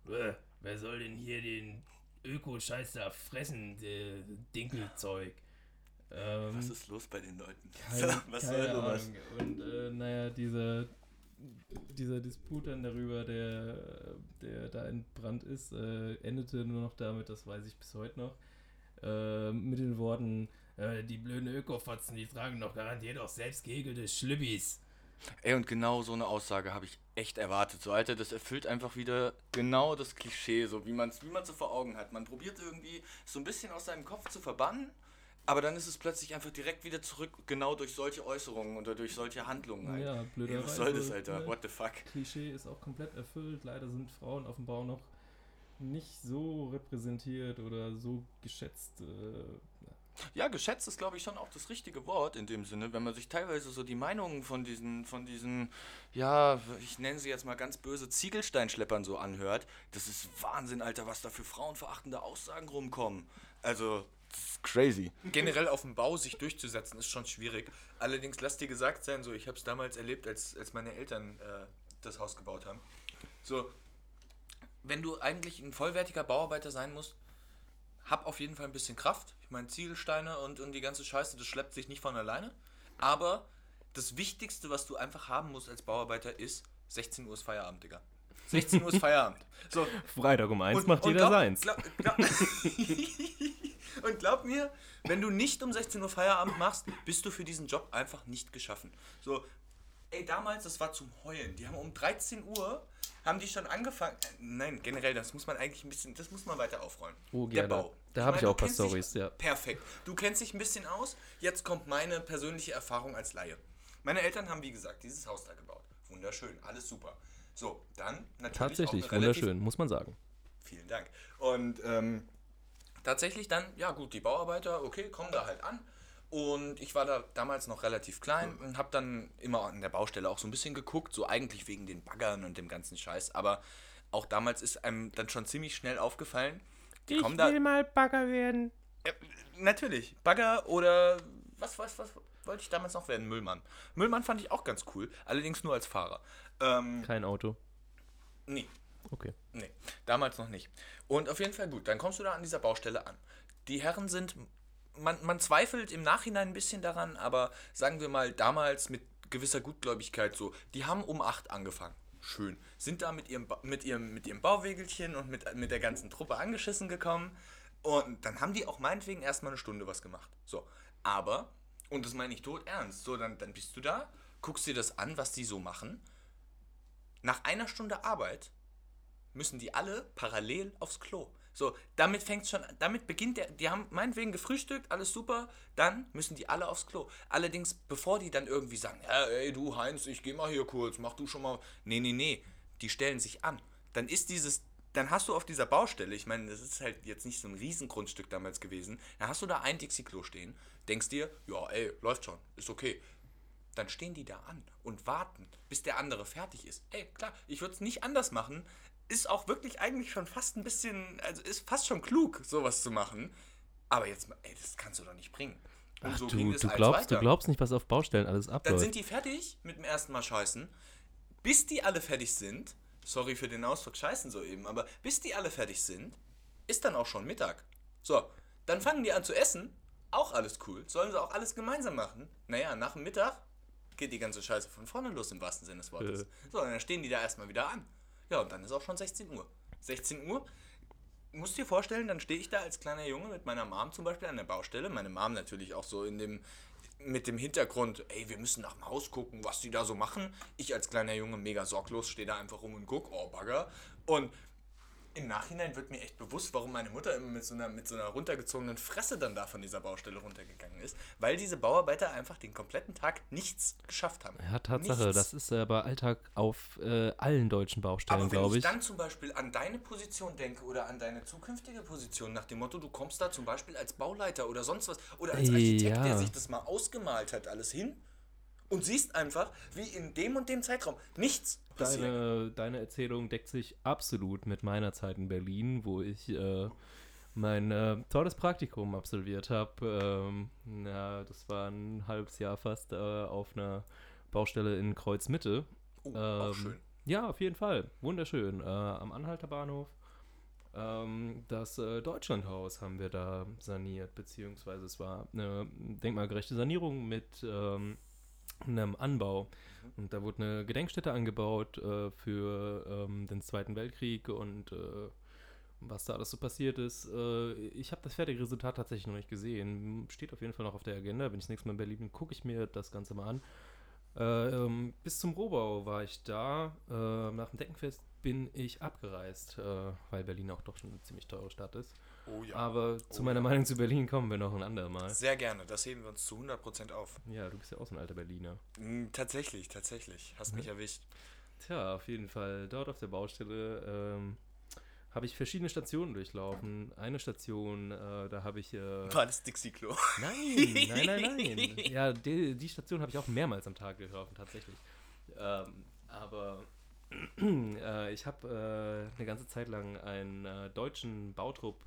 "Bäh, wer soll denn hier den Öko-Scheiß da fressen, Dinkelzeug. Ähm, Was ist los bei den Leuten? (laughs) keine, Was soll sowas? Und äh, naja, dieser, dieser Disput dann darüber, der, der da entbrannt ist, äh, endete nur noch damit, das weiß ich bis heute noch, äh, mit den Worten, äh, die blöden Ökofotzen, die tragen doch garantiert auch selbst gehegelte Schlübbis. Ey, und genau so eine Aussage habe ich echt erwartet. So, Alter, das erfüllt einfach wieder genau das Klischee, so wie man es wie man's so vor Augen hat. Man probiert irgendwie so ein bisschen aus seinem Kopf zu verbannen, aber dann ist es plötzlich einfach direkt wieder zurück, genau durch solche Äußerungen oder durch solche Handlungen. Halt. Ja, Ey, blöderweise. was soll das, Alter? What the fuck? Klischee ist auch komplett erfüllt. Leider sind Frauen auf dem Bau noch nicht so repräsentiert oder so geschätzt. Äh, Ja, geschätzt ist, glaube ich, schon auch das richtige Wort in dem Sinne, wenn man sich teilweise so die Meinungen von diesen, von diesen, ja, ich nenne sie jetzt mal ganz böse Ziegelsteinschleppern so anhört. Das ist Wahnsinn, Alter, was da für frauenverachtende Aussagen rumkommen. Also, crazy. Generell auf dem Bau sich durchzusetzen, ist schon schwierig. Allerdings, lass dir gesagt sein, so, ich habe es damals erlebt, als, als meine Eltern äh, das Haus gebaut haben. So, wenn du eigentlich ein vollwertiger Bauarbeiter sein musst, hab auf jeden Fall ein bisschen Kraft. Ich meine, Ziegelsteine und, und die ganze Scheiße, das schleppt sich nicht von alleine. Aber das Wichtigste, was du einfach haben musst als Bauarbeiter, ist 16 Uhr ist Feierabend, Digga. 16 Uhr ist Feierabend. So, Freitag um eins und- macht und jeder glaub- seins. glaub- glaub- (laughs) und glaub mir, wenn du nicht um 16 Uhr Feierabend machst, bist du für diesen Job einfach nicht geschaffen. So, ey, damals, das war zum Heulen. Die haben um 13 Uhr, haben die schon angefangen. Äh, nein, generell, das muss man eigentlich ein bisschen, das muss man weiter aufrollen. Oh, Der gerne. Bau. Da hab ich auch du paar Storys, ja. Perfekt. Du kennst dich ein bisschen aus. Jetzt kommt meine persönliche Erfahrung als Laie. Meine Eltern haben, wie gesagt, dieses Haus da gebaut. Wunderschön, alles super. So, dann natürlich. Tatsächlich, wunderschön, muss man sagen. Vielen Dank. Und ähm, tatsächlich dann, ja gut, die Bauarbeiter, okay, kommen da halt an. Und ich war da damals noch relativ klein und habe dann immer an der Baustelle auch so ein bisschen geguckt, so eigentlich wegen den Baggern und dem ganzen Scheiß. Aber auch damals ist einem dann schon ziemlich schnell aufgefallen, die kommen da. mal Bagger werden. Ja, natürlich. Bagger oder was, was, was wollte ich damals noch werden? Müllmann. Müllmann fand ich auch ganz cool, allerdings nur als Fahrer. Ähm, Kein Auto. nee, Okay. Nee, damals noch nicht. Und auf jeden Fall gut, dann kommst du da an dieser Baustelle an. Die Herren sind, man, man zweifelt im Nachhinein ein bisschen daran, aber sagen wir mal damals mit gewisser Gutgläubigkeit so, die haben um 8 angefangen. Schön. Sind da mit ihrem, mit ihrem, mit ihrem Bauwegelchen und mit, mit der ganzen Truppe angeschissen gekommen. Und dann haben die auch meinetwegen erstmal eine Stunde was gemacht. So. Aber, und das meine ich tot ernst, so, dann, dann bist du da, guckst dir das an, was die so machen. Nach einer Stunde Arbeit müssen die alle parallel aufs Klo. So, damit fängt schon, damit beginnt der, die haben meinetwegen gefrühstückt, alles super, dann müssen die alle aufs Klo. Allerdings, bevor die dann irgendwie sagen, ja, ey, du Heinz, ich geh mal hier kurz, mach du schon mal, nee, nee, nee, die stellen sich an. Dann ist dieses, dann hast du auf dieser Baustelle, ich meine, das ist halt jetzt nicht so ein Riesengrundstück damals gewesen, dann hast du da ein Dixie-Klo stehen, denkst dir, ja, ey, läuft schon, ist okay dann stehen die da an und warten, bis der andere fertig ist. Ey, klar, ich würde es nicht anders machen. Ist auch wirklich eigentlich schon fast ein bisschen, also ist fast schon klug, sowas zu machen. Aber jetzt, ey, das kannst du doch nicht bringen. Und Ach, so du, du, glaubst, du glaubst nicht, was auf Baustellen alles Dann abläuft. sind die fertig mit dem ersten Mal scheißen. Bis die alle fertig sind, sorry für den Ausdruck scheißen so eben, aber bis die alle fertig sind, ist dann auch schon Mittag. So, dann fangen die an zu essen, auch alles cool, sollen sie auch alles gemeinsam machen. Naja, nach dem Mittag geht die ganze Scheiße von vorne los im wahrsten Sinne des Wortes. Äh. So, und dann stehen die da erstmal wieder an. Ja, und dann ist auch schon 16 Uhr. 16 Uhr, musst dir vorstellen, dann stehe ich da als kleiner Junge mit meiner Mom zum Beispiel an der Baustelle. Meine Mom natürlich auch so in dem, mit dem Hintergrund, ey, wir müssen nach dem Haus gucken, was die da so machen. Ich als kleiner Junge mega sorglos stehe da einfach rum und guck, oh Bagger. Und im Nachhinein wird mir echt bewusst, warum meine Mutter immer mit so, einer, mit so einer runtergezogenen Fresse dann da von dieser Baustelle runtergegangen ist. Weil diese Bauarbeiter einfach den kompletten Tag nichts geschafft haben. ja, Tatsache, Nichts. das ist aber Alltag auf äh, allen deutschen Baustellen, Aber wenn glaube ich ich. dann zum Beispiel an deine Position denke oder an deine zukünftige Position, nach dem Motto, du kommst da zum Beispiel als Bauleiter oder sonst was oder als Architekt, Ja. der sich das mal ausgemalt hat, alles hin und siehst einfach, wie in dem und dem Zeitraum nichts passiert. Deine, deine Erzählung deckt sich absolut mit meiner Zeit in Berlin, wo ich äh, mein äh, tolles Praktikum absolviert habe. Ähm, ja, das war ein halbes Jahr fast äh, auf einer Baustelle in Kreuzmitte. Oh, auch Ähm, schön. Ja, auf jeden Fall. Wunderschön. Äh, am Anhalter Bahnhof. Ähm, das äh, Deutschlandhaus haben wir da saniert, beziehungsweise es war eine denkmalgerechte Sanierung mit ähm, einem Anbau. Und da wurde eine Gedenkstätte angebaut äh, für ähm, den Zweiten Weltkrieg und äh, was da alles so passiert ist. Äh, ich habe das fertige Resultat tatsächlich noch nicht gesehen. Steht auf jeden Fall noch auf der Agenda. Wenn ich das nächste Mal in Berlin bin, gucke ich mir das Ganze mal an. Äh, ähm, bis zum Rohbau war ich da. Äh, nach dem Deckenfest bin ich abgereist, äh, weil Berlin auch doch schon eine ziemlich teure Stadt ist. Oh ja. Aber zu Oh meiner ja. Meinung zu Berlin kommen wir noch ein andermal. Sehr gerne, das heben wir uns zu 100% auf. Ja, du bist ja auch so ein alter Berliner. Mm, Tatsächlich, tatsächlich. Hast mich erwischt. Tja, auf jeden Fall. Dort auf der Baustelle ähm, habe ich verschiedene Stationen durchlaufen. Eine Station, äh, da habe ich. Äh, War das Dixie-Klo? nein, nein, nein, nein. (laughs) Ja, die, die Station habe ich auch mehrmals am Tag durchlaufen, tatsächlich. Ähm, aber (clears throat) äh, ich habe äh, eine ganze Zeit lang einen äh, deutschen Bautrupp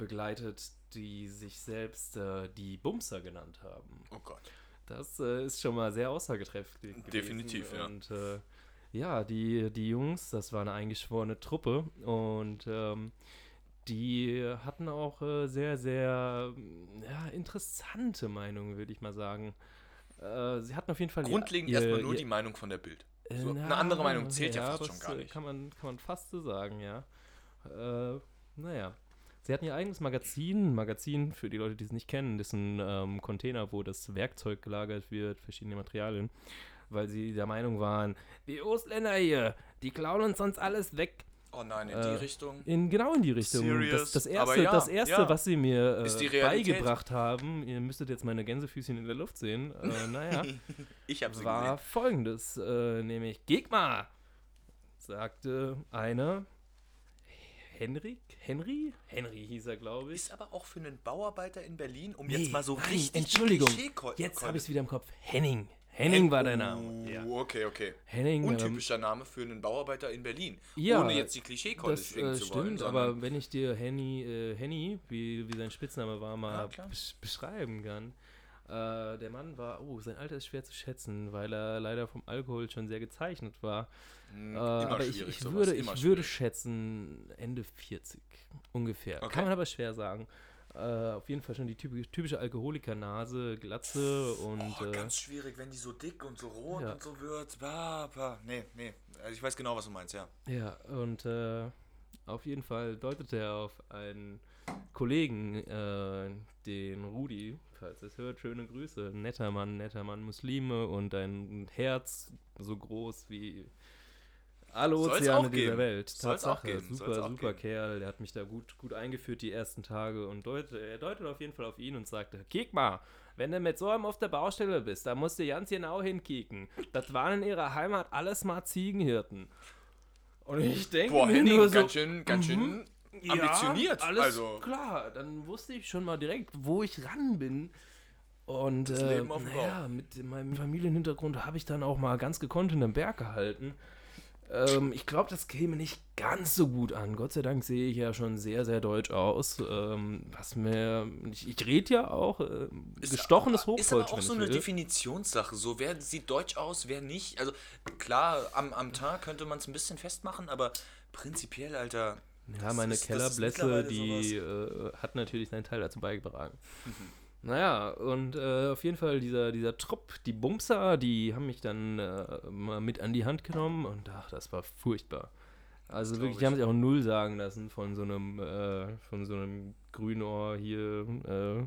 begleitet, die sich selbst äh, die Bumser genannt haben. Oh Gott. Das äh, ist schon mal sehr aussagekräftig. Definitiv, ja. Und äh, ja, die, die Jungs, das war eine eingeschworene Truppe und ähm, die hatten auch äh, sehr, sehr ja, interessante Meinungen, würde ich mal sagen. Äh, sie hatten auf jeden Fall Grundlegend ihr- erstmal nur ihr- die Meinung von der Bild. äh, So, na, eine andere Meinung zählt ja, fast das, schon gar nicht. Kann man, kann man fast so sagen, ja. Äh, naja. Sie hatten ihr eigenes Magazin, Magazin für die Leute, die es nicht kennen, das ist ein ähm, Container, wo das Werkzeug gelagert wird, verschiedene Materialien, weil sie der Meinung waren, die Ostländer hier, die klauen uns sonst alles weg. Oh nein, in Äh, die Richtung. In, genau in die Richtung. Das, das erste, ja, das erste ja. was sie mir äh, beigebracht haben, ihr müsstet jetzt meine Gänsefüßchen in der Luft sehen, äh, (laughs) naja, Ich habe sie war gesehen. folgendes, äh, nämlich Gegma, sagte einer, Henrik, Henry? Henry hieß er, glaube ich. Ist aber auch für einen Bauarbeiter in Berlin, um Nee, jetzt mal so nein, richtig. Entschuldigung, jetzt habe ich es wieder im Kopf. Henning. Henning war der Oh, Name. Ja. Okay, okay. Henning, ähm, Untypischer Name für einen Bauarbeiter in Berlin. Ja, Ohne jetzt die Klischeekeule das äh, zu wollen. stimmt, aber wenn ich dir Henny, äh, Henny wie, wie sein Spitzname war, Ja, mal besch beschreiben kann. Äh, der Mann war, oh, sein Alter ist schwer zu schätzen, weil er leider vom Alkohol schon sehr gezeichnet war. Hm, Äh, aber ich, schwierig, ich, würde, ich würde schätzen Ende 40 ungefähr. Okay. Kann man aber schwer sagen. Äh, auf jeden Fall schon die typische, typische Alkoholikernase, Glatze und Oh, ganz schwierig, wenn die so dick und so rot ja. und so wird. Bah, bah. Nee, nee. Also ich weiß genau, was du meinst, ja. ja, und äh, auf jeden Fall deutet er auf einen Kollegen, äh, den Rudi, falls es hört, schöne Grüße. Netter Mann, netter Mann, Muslime und ein Herz so groß wie alle Ozeane dieser. Welt. Tatsache, super, super geben. Kerl. Der hat mich da gut, gut eingeführt die ersten Tage und deutet, er deutet auf jeden Fall auf ihn und sagte, kick mal, wenn du mit so einem auf der Baustelle bist, da musst du ganz genau hinkicken. Das waren in ihrer Heimat alles mal Ziegenhirten. Und ich denke Boah, Henning, nur so, ganz schön, ganz schön ja, ambitioniert. alles also, klar. Dann wusste ich schon mal direkt, wo ich ran bin. Und äh, naja, mit meinem Familienhintergrund habe ich dann auch mal ganz gekonnt in den Berg gehalten. Ähm, ich glaube, das käme nicht ganz so gut an. Gott sei Dank sehe ich ja schon sehr, sehr deutsch aus. Ähm, was mir. Ich, ich rede ja auch äh, gestochenes Hochdeutsch. Ist aber auch so eine will. Definitionssache. So, wer sieht deutsch aus, wer nicht. Also klar, am, am Tag könnte man es ein bisschen festmachen, aber prinzipiell, Alter. Ja, meine Kellerblässe, die äh, hat natürlich seinen Teil dazu beigetragen. Mhm. Naja, und äh, auf jeden Fall dieser, dieser Trupp, die Bumser, die haben mich dann äh, mal mit an die Hand genommen und ach, das war furchtbar. Also wirklich, die haben sich auch null sagen lassen von so einem, äh, von so einem Grünohr hier, äh,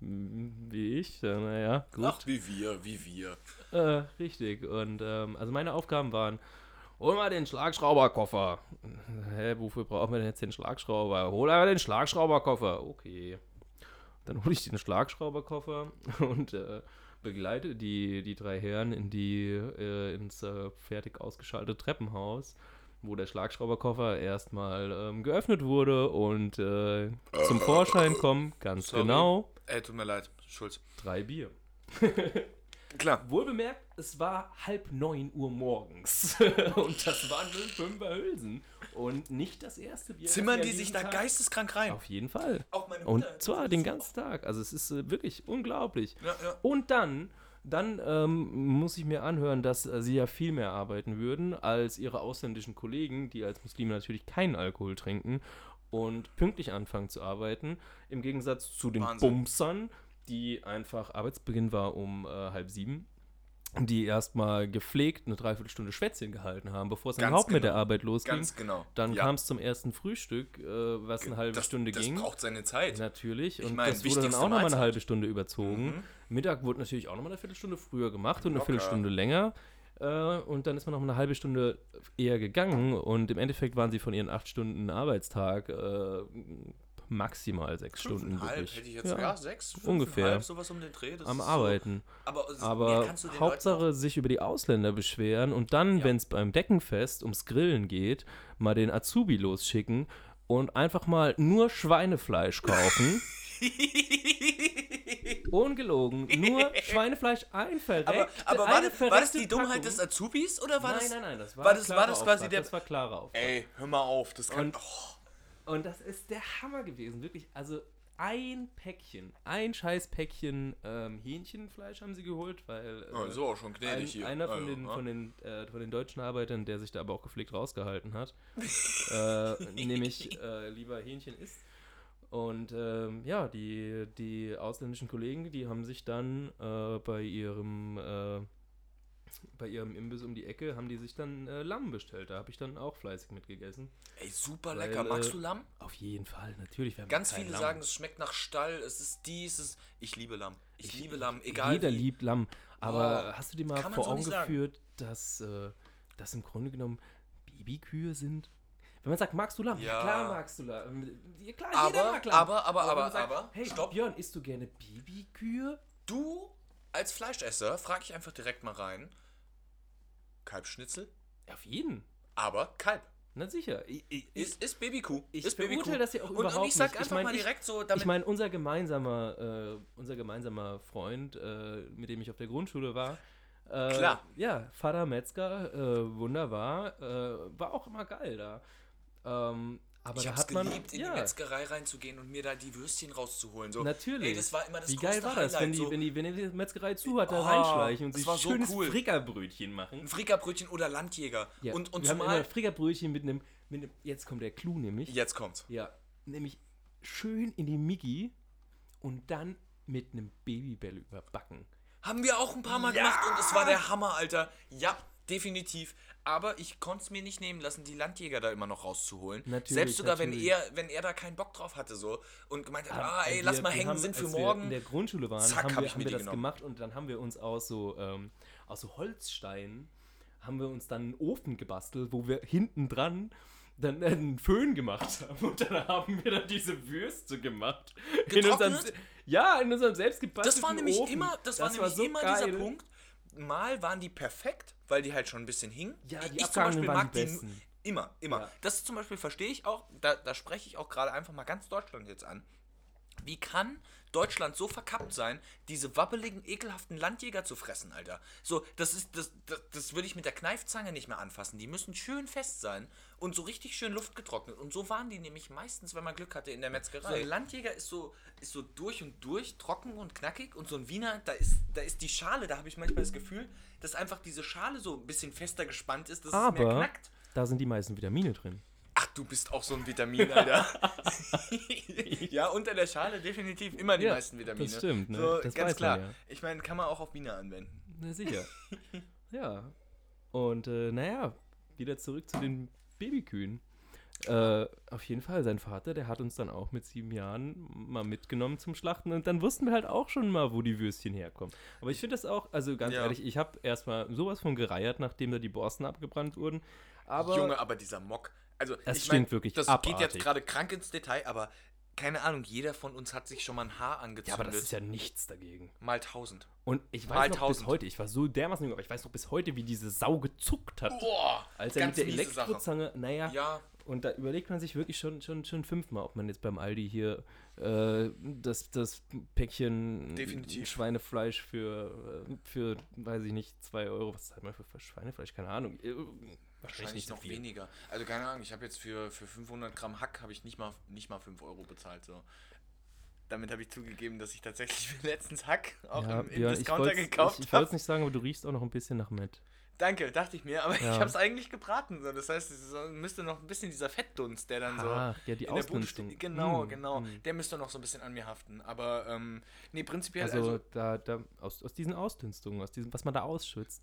wie ich. Äh, naja, gut. Ach, wie wir, wie wir. Richtig. Und ähm, also meine Aufgaben waren, hol mal den Schlagschrauberkoffer. Hä, wofür brauchen wir denn jetzt den Schlagschrauber? Hol aber den Schlagschrauberkoffer. Okay. Dann hole ich den Schlagschrauberkoffer (laughs) und äh, begleite die, die drei Herren in die, äh, ins äh, fertig ausgeschaltete Treppenhaus, wo der Schlagschrauberkoffer erstmal ähm, geöffnet wurde und äh, zum Vorschein kommen, ganz Sorry. genau, Ey, tut mir leid, Schulz. drei Bier. (laughs) Klar. Wohlbemerkt, es war halb neun Uhr morgens. (laughs) und das waren nur fünfer Hülsen. Und nicht das erste Bier. Zimmern die sich diesem da Tag- geisteskrank rein. Auf jeden Fall. Auch meine Und Mutter. zwar den ganzen Tag. Also es ist äh, wirklich unglaublich. Ja, ja. Und dann, dann ähm, muss ich mir anhören, dass äh, sie ja viel mehr arbeiten würden als ihre ausländischen Kollegen, die als Muslime natürlich keinen Alkohol trinken und pünktlich anfangen zu arbeiten. Im Gegensatz zu den Wahnsinn. Bumsern, die einfach Arbeitsbeginn war um äh, halb sieben. Die erstmal gepflegt eine Dreiviertelstunde Schwätzchen gehalten haben, bevor es überhaupt mit genau. der Arbeit losging. Ganz genau. Dann Ja. kam es zum ersten Frühstück, äh, was eine halbe das, Stunde das ging. braucht seine Zeit. Natürlich. Ich Und mein, das wurde dann auch nochmal eine halbe Stunde überzogen. Mhm. Mittag wurde natürlich auch nochmal eine Viertelstunde früher gemacht und eine. Viertelstunde länger. Äh, und dann ist man noch mal eine halbe Stunde eher gegangen. Und im Endeffekt waren sie von ihren acht Stunden Arbeitstag äh, maximal sechs Stunden Fünfeinhalb wirklich. hätte ich jetzt, ja, sechs, fünfeinhalb, ungefähr. sowas um den Dreh. Am Arbeiten. So, aber Aber kannst du den Hauptsache sich über die Ausländer beschweren und dann, Ja. wenn es beim Deckenfest ums Grillen geht, mal den Azubi losschicken und einfach mal nur Schweinefleisch kaufen. (laughs) Ungelogen. Nur Schweinefleisch ein verreckt, Aber, aber war, das, war das die Dummheit Packung. des Azubis oder war nein, das. nein, nein, das war, war das- war das quasi der- Das war klarer Auftrag. Ey, hör mal auf, das kann. Und- oh, Und das ist der Hammer gewesen, wirklich. Also ein Päckchen, ein scheiß Päckchen ähm, Hähnchenfleisch haben sie geholt, weil äh, oh, so, schon gnädig ein, hier. einer von, Also, den, ja. von, den, äh, von den deutschen Arbeitern, der sich da aber auch gepflegt rausgehalten hat, (laughs) äh, nämlich äh, lieber Hähnchen isst. Und ähm, ja, die, die ausländischen Kollegen, die haben sich dann äh, bei ihrem äh, bei ihrem Imbiss um die Ecke, haben die sich dann äh, Lamm bestellt. Da habe ich dann auch fleißig mitgegessen. Ey, super Weil, lecker. Magst äh, du Lamm? Auf jeden Fall, natürlich. Ganz viele Lamm? sagen, es schmeckt nach Stall, es ist dies, es ist. Ich liebe Lamm. Ich, liebe Lamm, egal. Jeder wie. liebt Lamm. Aber Wow. hast du dir mal vor so Augen geführt, dass äh, das im Grunde genommen Babykühe sind? Wenn man sagt, magst du Lamm? Ja. klar magst du Lamm. Ja, klar, Aber, jeder mag Lamm. aber, aber, aber, man sagt, aber, Hey, stopp. Björn, isst du gerne Babykühe? Du als Fleischesser, frage ich einfach direkt mal rein. Kalbschnitzel, Auf jeden. aber Kalb. Na sicher. Ich, ich, Ist, ist Babykuh. ich ist verurteile das ja auch und, überhaupt und ich sag nicht. Ich einfach mein, mal direkt so, damit. ich meine, unser gemeinsamer, äh, unser gemeinsamer Freund, äh, mit dem ich auf der Grundschule war, äh, Klar. Ja, Vater Metzger, äh, wunderbar, äh, war auch immer geil da. Ähm, aber ich da hat man, geliebt, in ja, die Metzgerei reinzugehen und mir da die Würstchen rauszuholen. So, natürlich. Ey, das war immer das Wie geil war das, wenn die, so wenn die, wenn die Metzgerei zu hat, da Oh, reinschleichen und sich so schönes cool. Frickerbrötchen machen. Ein Frickerbrötchen oder Landjäger. Ja, Und, und wir haben immer zumal. Frickerbrötchen mit einem, mit einem, jetzt kommt der Clou nämlich. Jetzt kommt's. Ja, nämlich schön in die Miggi und dann mit einem Babybell überbacken. Haben wir auch ein paar Mal gemacht und es war der Hammer, Alter. Ja, definitiv. Aber ich konnte es mir nicht nehmen lassen, die Landjäger da immer noch rauszuholen. Natürlich, Selbst sogar, wenn natürlich. er, wenn er da keinen Bock drauf hatte so und gemeint hat, ah, ey, Wir- lass mal hängen, haben, sind für als Wir morgen. in der Grundschule waren, Zack, haben hab wir, ich haben wir das genommen. gemacht und dann haben wir uns aus so, ähm, aus so Holzsteinen, haben wir uns dann einen Ofen gebastelt, wo wir hinten dran dann einen Föhn gemacht haben und dann haben wir dann diese Würste gemacht. In unserem, Getrocknet? ja, in unserem selbstgebastelten Das war nämlich Ofen. immer, das, war nämlich so immer geil. dieser Punkt. Mal waren die perfekt, weil die halt schon ein bisschen hingen. Ja, die ich zum Beispiel mag die die immer, immer. Ja. Das zum Beispiel verstehe ich auch, da, da spreche ich auch gerade einfach mal ganz Deutschland jetzt an. Wie kann Deutschland so verkappt sein, diese wabbeligen, ekelhaften Landjäger zu fressen, Alter? So, das ist, das, das, das würde ich mit der Kneifzange nicht mehr anfassen. Die müssen schön fest sein und so richtig schön luftgetrocknet. Und so waren die nämlich meistens, wenn man Glück hatte, in der Metzgerei. So ein Landjäger ist so, ist so durch und durch, trocken und knackig. Und so ein Wiener, da ist, da ist die Schale, da habe ich manchmal das Gefühl, dass einfach diese Schale so ein bisschen fester gespannt ist, dass es mehr Aber knackt. da sind die meisten Vitamine drin. Du bist auch so ein Vitamin, Alter. (laughs) ja, unter der Schale definitiv immer die Ja, meisten Vitamine. das stimmt, ne? So, Das ganz klar. man ja. Ich meine, kann man auch auf Biene anwenden. Na sicher. (laughs) ja. Und äh, naja, wieder zurück zu den Babykühen. Äh, auf jeden Fall, sein Vater, der hat uns dann auch mit sieben Jahren mal mitgenommen zum Schlachten und dann wussten wir halt auch schon mal, wo die Würstchen herkommen. Aber ich finde das auch, also ganz Ja. ehrlich, ich habe erstmal sowas von gereiert, nachdem da die Borsten abgebrannt wurden. Aber Junge, aber dieser Mock. Also, Es ich stinkt wirklich Das abartig. geht jetzt gerade krank ins Detail, aber keine Ahnung, jeder von uns hat sich schon mal ein Haar ja, angezündet. aber das ist ja nichts dagegen. mal tausend. Und ich Mal weiß noch bis tausend. heute, ich war so dermaßen, jung, aber ich weiß noch bis heute, wie diese Sau gezuckt hat. Boah, Als er mit der miese Sache. Elektrozange, naja, Ja, Und da überlegt man sich wirklich schon, schon, schon fünfmal, ob man jetzt beim Aldi hier äh, das, das Päckchen Definitiv. Schweinefleisch für, äh, für, weiß ich nicht, 2 Euro, was zahlt man für Schweinefleisch? Keine Ahnung. Wahrscheinlich nicht so noch viel. weniger. Also keine Ahnung, ich habe jetzt für, für 500 Gramm Hack habe ich nicht mal, nicht mal 5 Euro bezahlt. So. Damit habe ich zugegeben, dass ich tatsächlich (laughs) letztens Hack auch Ja, im, im Björn, ich Discounter gekauft ich, ich habe. wollte es nicht sagen, aber du riechst auch noch ein bisschen nach Met. Danke, dachte ich mir, aber Ja. ich habe es eigentlich gebraten. So. Das heißt, es so- müsste noch ein bisschen dieser Fettdunst, der dann so Ah, ja, die in der Bude Ausdünstung. steht. Genau, Mm, genau. mm. Der müsste noch so ein bisschen an mir haften. Aber ähm, nee, prinzipiell, Also, also, da, da, aus, aus diesen Ausdünstungen, aus diesem, was man da ausschützt,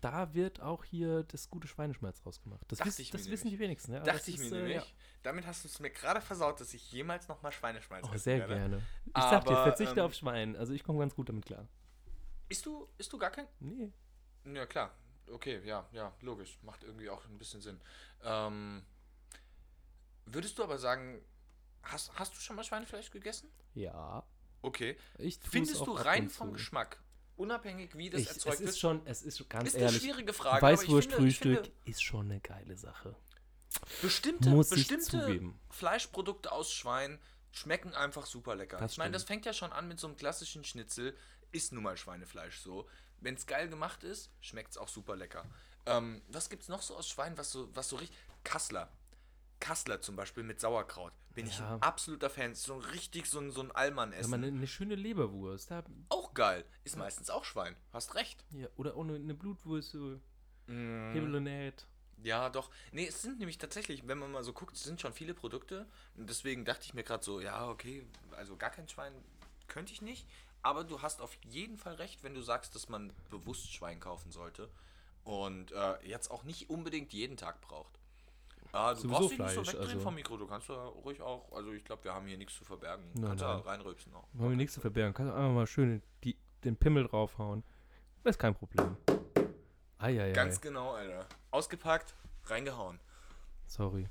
da wird auch hier das gute Schweineschmalz rausgemacht. Das, wiss, das wissen die wenigsten. Ja? dachte ich ist, mir äh, nämlich. ja. Damit hast du es mir gerade versaut, dass ich jemals nochmal Schweineschmalz Oh, sehr werde. gerne. Ich sag dir, Aber, verzichte ähm, auf Schwein. Also ich komme ganz gut damit klar. Isst du, isst du gar kein? Nee. Ja, klar. Okay, ja, ja, logisch. Macht irgendwie auch ein bisschen Sinn. Ähm, würdest du aber sagen, hast, hast du schon mal Schweinefleisch gegessen? Ja. Okay. Ich Findest du rein vom. Geschmack, unabhängig wie das Ich, es erzeugt ist wird, schon, es ist ganz ist eine ehrlich. schwierige Frage. Weißwurstfrühstück ist schon eine geile Sache. Bestimmte, Muss bestimmte. Fleischprodukte aus Schwein schmecken einfach super lecker. Das ich meine, das fängt ja schon an mit so einem klassischen Schnitzel. Ist nun mal Schweinefleisch so. Wenn es geil gemacht ist, schmeckt es auch super lecker. Ähm, was gibt es noch so aus Schwein, was so, was so richtig. Kassler. Kassler zum Beispiel mit Sauerkraut. Bin ich Ja. ein absoluter Fan. So ein richtig so ein, so ein Allmann-Essen. Wenn man eine, eine schöne Leberwurst da, auch geil. Ist meistens auch Schwein. Hast recht. ja, oder auch eine, eine Blutwurst, so Mm. Hebelonät. Ja, doch. Nee, es sind nämlich tatsächlich, wenn man mal so guckt, es sind schon viele Produkte. Und deswegen dachte ich mir gerade so, ja, okay, also gar kein Schwein könnte ich nicht. Aber du hast auf jeden Fall recht, wenn du sagst, dass man bewusst Schwein kaufen sollte. Und äh, jetzt auch nicht unbedingt jeden Tag braucht. Ah, du Sowieso brauchst dich nicht so Fleisch, wegdrehen also- vom Mikro. Du kannst da ruhig auch, also ich glaube, wir haben hier nichts zu verbergen. Nein, kannst da nein. reinrülpsen auch. Wir nichts zu verbergen. Kannst du einfach mal schön die, den Pimmel draufhauen. Das ist kein Problem. Eieiei. Ganz genau, Alter. Ausgepackt, reingehauen. Sorry.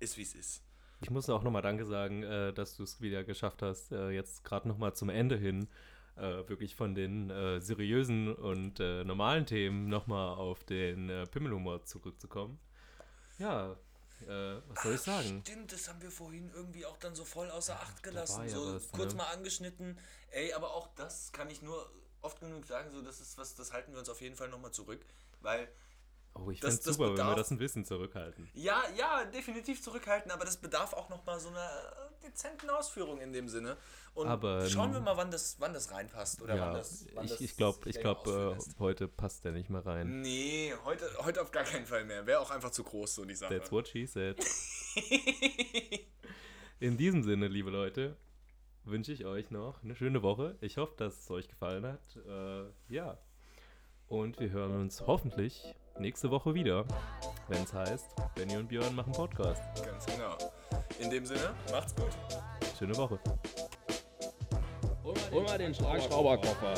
Ist wie es ist. Ich muss auch nochmal Danke sagen, äh, dass du es wieder geschafft hast, äh, jetzt gerade nochmal zum Ende hin äh, wirklich von den äh, seriösen und äh, normalen Themen nochmal auf den äh, Pimmelhumor zurückzukommen. Ja, äh, was soll ich sagen? Stimmt, das haben wir vorhin irgendwie auch dann so voll außer Acht gelassen. so was, kurz ne? mal angeschnitten. Ey, aber auch das kann ich nur oft genug sagen, so das ist was, das halten wir uns auf jeden Fall nochmal zurück. Weil, Oh, ich das super, wenn wir bedarf- das ein bisschen zurückhalten. ja, ja, definitiv zurückhalten, aber das bedarf auch nochmal so einer dezenten Ausführung in dem Sinne. Und Aber, schauen wir ähm, mal, wann das, wann das reinpasst oder wann ja, das. Wann ich, ich glaube, ich glaub, äh, heute passt der nicht mehr rein. Nee, heute, heute auf gar keinen Fall mehr. Wäre auch einfach zu groß, so die Sache. That's what she said. In diesem Sinne, liebe Leute, wünsche ich euch noch eine schöne Woche. Ich hoffe, dass es euch gefallen hat. Äh, ja. Und wir hören uns hoffentlich nächste Woche wieder, wenn es heißt, Benny und Björn machen Podcast. Ganz genau. In dem Sinne, macht's gut. Schöne Woche. Hol mal den Schlagschrauberkoffer.